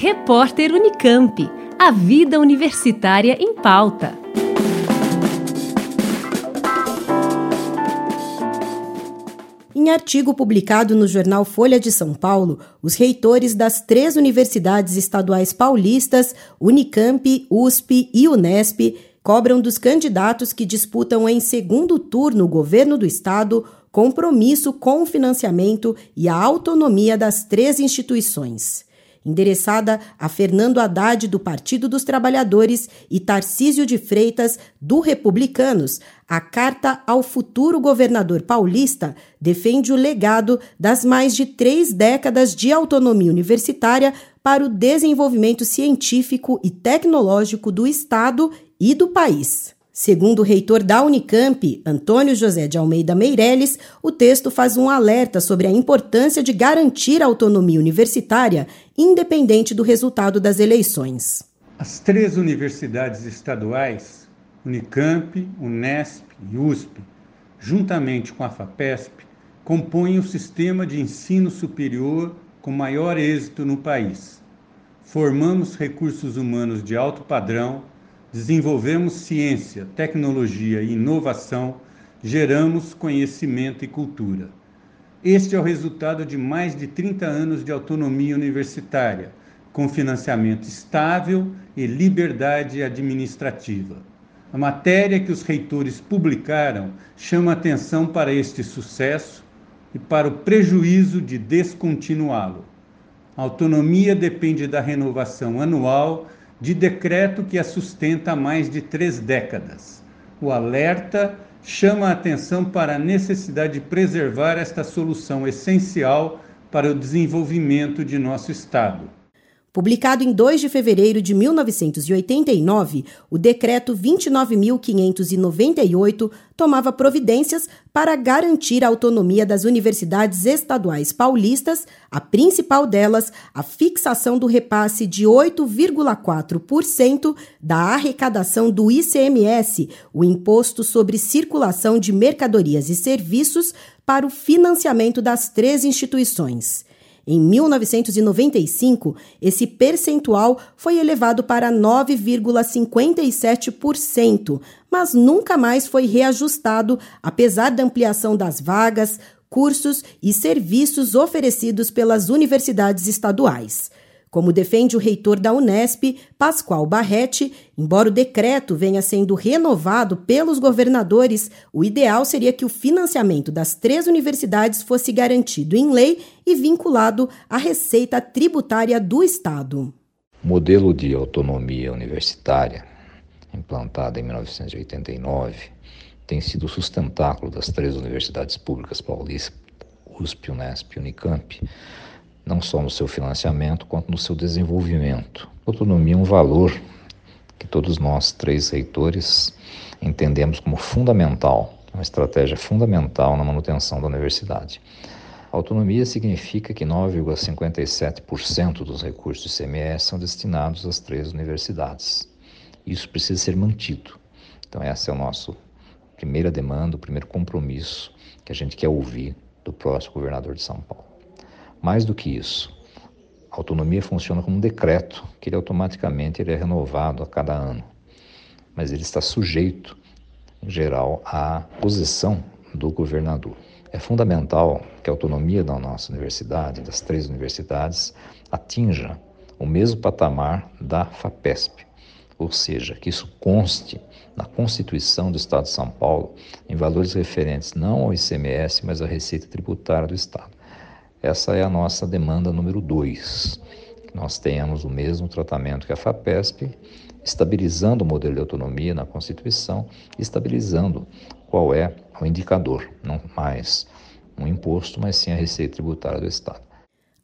Repórter Unicamp. A vida universitária em pauta. Em artigo publicado no jornal Folha de São Paulo, os reitores das três universidades estaduais paulistas, Unicamp, USP e Unesp, cobram dos candidatos que disputam em segundo turno o governo do estado compromisso com o financiamento e a autonomia das três instituições. Endereçada a Fernando Haddad, do Partido dos Trabalhadores, e Tarcísio de Freitas, do Republicanos, a carta ao futuro governador paulista defende o legado das mais de três décadas de autonomia universitária para o desenvolvimento científico e tecnológico do Estado e do país. Segundo o reitor da Unicamp, Antônio José de Almeida Meirelles, o texto faz um alerta sobre a importância de garantir a autonomia universitária, independente do resultado das eleições. As três universidades estaduais, Unicamp, Unesp e USP, juntamente com a FAPESP, compõem o sistema de ensino superior com maior êxito no país. Formamos recursos humanos de alto padrão desenvolvemos ciência, tecnologia e inovação, geramos conhecimento e cultura. Este é o resultado de mais de 30 anos de autonomia universitária, com financiamento estável e liberdade administrativa. A matéria que os reitores publicaram chama atenção para este sucesso e para o prejuízo de descontinuá-lo. A autonomia depende da renovação anual de decreto que a sustenta há mais de três décadas. O alerta chama a atenção para a necessidade de preservar esta solução essencial para o desenvolvimento de nosso Estado. Publicado em 2 de fevereiro de 1989, o Decreto 29.598 tomava providências para garantir a autonomia das universidades estaduais paulistas, a principal delas, a fixação do repasse de 8,4% da arrecadação do ICMS, o Imposto sobre Circulação de Mercadorias e Serviços, para o financiamento das três instituições. Em 1995, esse percentual foi elevado para 9,57%, mas nunca mais foi reajustado, apesar da ampliação das vagas, cursos e serviços oferecidos pelas universidades estaduais. Como defende o reitor da Unesp, Pascoal Barretti, embora o decreto venha sendo renovado pelos governadores, o ideal seria que o financiamento das três universidades fosse garantido em lei e vinculado à receita tributária do Estado. O modelo de autonomia universitária, implantado em 1989, tem sido o sustentáculo das três universidades públicas paulistas, USP, Unesp e Unicamp não só no seu financiamento, quanto no seu desenvolvimento. Autonomia é um valor que todos nós, três reitores, entendemos como fundamental, uma estratégia fundamental na manutenção da universidade. Autonomia significa que 9,57% dos recursos do ICMS são destinados às três universidades. Isso precisa ser mantido. Então, essa é a nossa primeira demanda, o primeiro compromisso que a gente quer ouvir do próximo governador de São Paulo. Mais do que isso, a autonomia funciona como um decreto, que ele automaticamente ele é renovado a cada ano. Mas ele está sujeito, em geral, à posição do governador. É fundamental que a autonomia da nossa universidade, das três universidades, atinja o mesmo patamar da FAPESP, ou seja, que isso conste na Constituição do Estado de São Paulo em valores referentes não ao ICMS, mas à receita tributária do Estado. Essa é a nossa demanda número dois. Que nós tenhamos o mesmo tratamento que a FAPESP, estabilizando o modelo de autonomia na Constituição, estabilizando qual é o indicador, não mais um imposto, mas sim a receita tributária do Estado.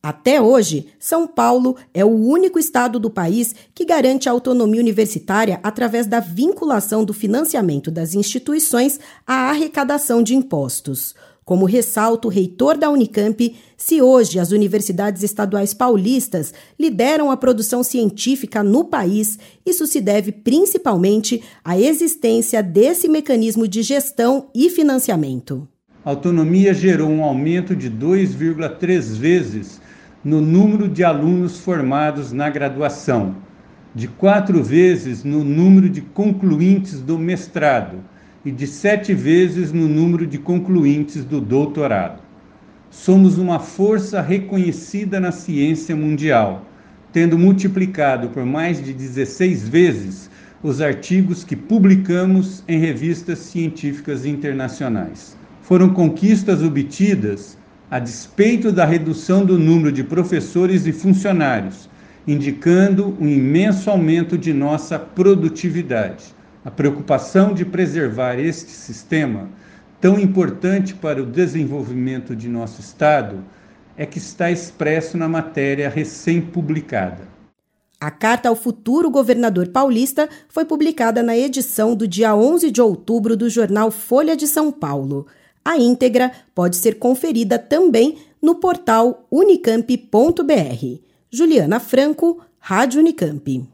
Até hoje, São Paulo é o único estado do país que garante a autonomia universitária através da vinculação do financiamento das instituições à arrecadação de impostos. Como ressalta o reitor da Unicamp, se hoje as universidades estaduais paulistas lideram a produção científica no país, isso se deve principalmente à existência desse mecanismo de gestão e financiamento. A autonomia gerou um aumento de 2,3 vezes no número de alunos formados na graduação, de quatro vezes no número de concluintes do mestrado e de sete vezes no número de concluintes do doutorado. Somos uma força reconhecida na ciência mundial, tendo multiplicado por mais de 16 vezes os artigos que publicamos em revistas científicas internacionais. Foram conquistas obtidas a despeito da redução do número de professores e funcionários, indicando um imenso aumento de nossa produtividade. A preocupação de preservar este sistema, tão importante para o desenvolvimento de nosso Estado, é que está expresso na matéria recém-publicada. A carta ao futuro governador paulista foi publicada na edição do dia 11 de outubro do jornal Folha de São Paulo. A íntegra pode ser conferida também no portal unicamp.br. Juliana Franco, Rádio Unicamp.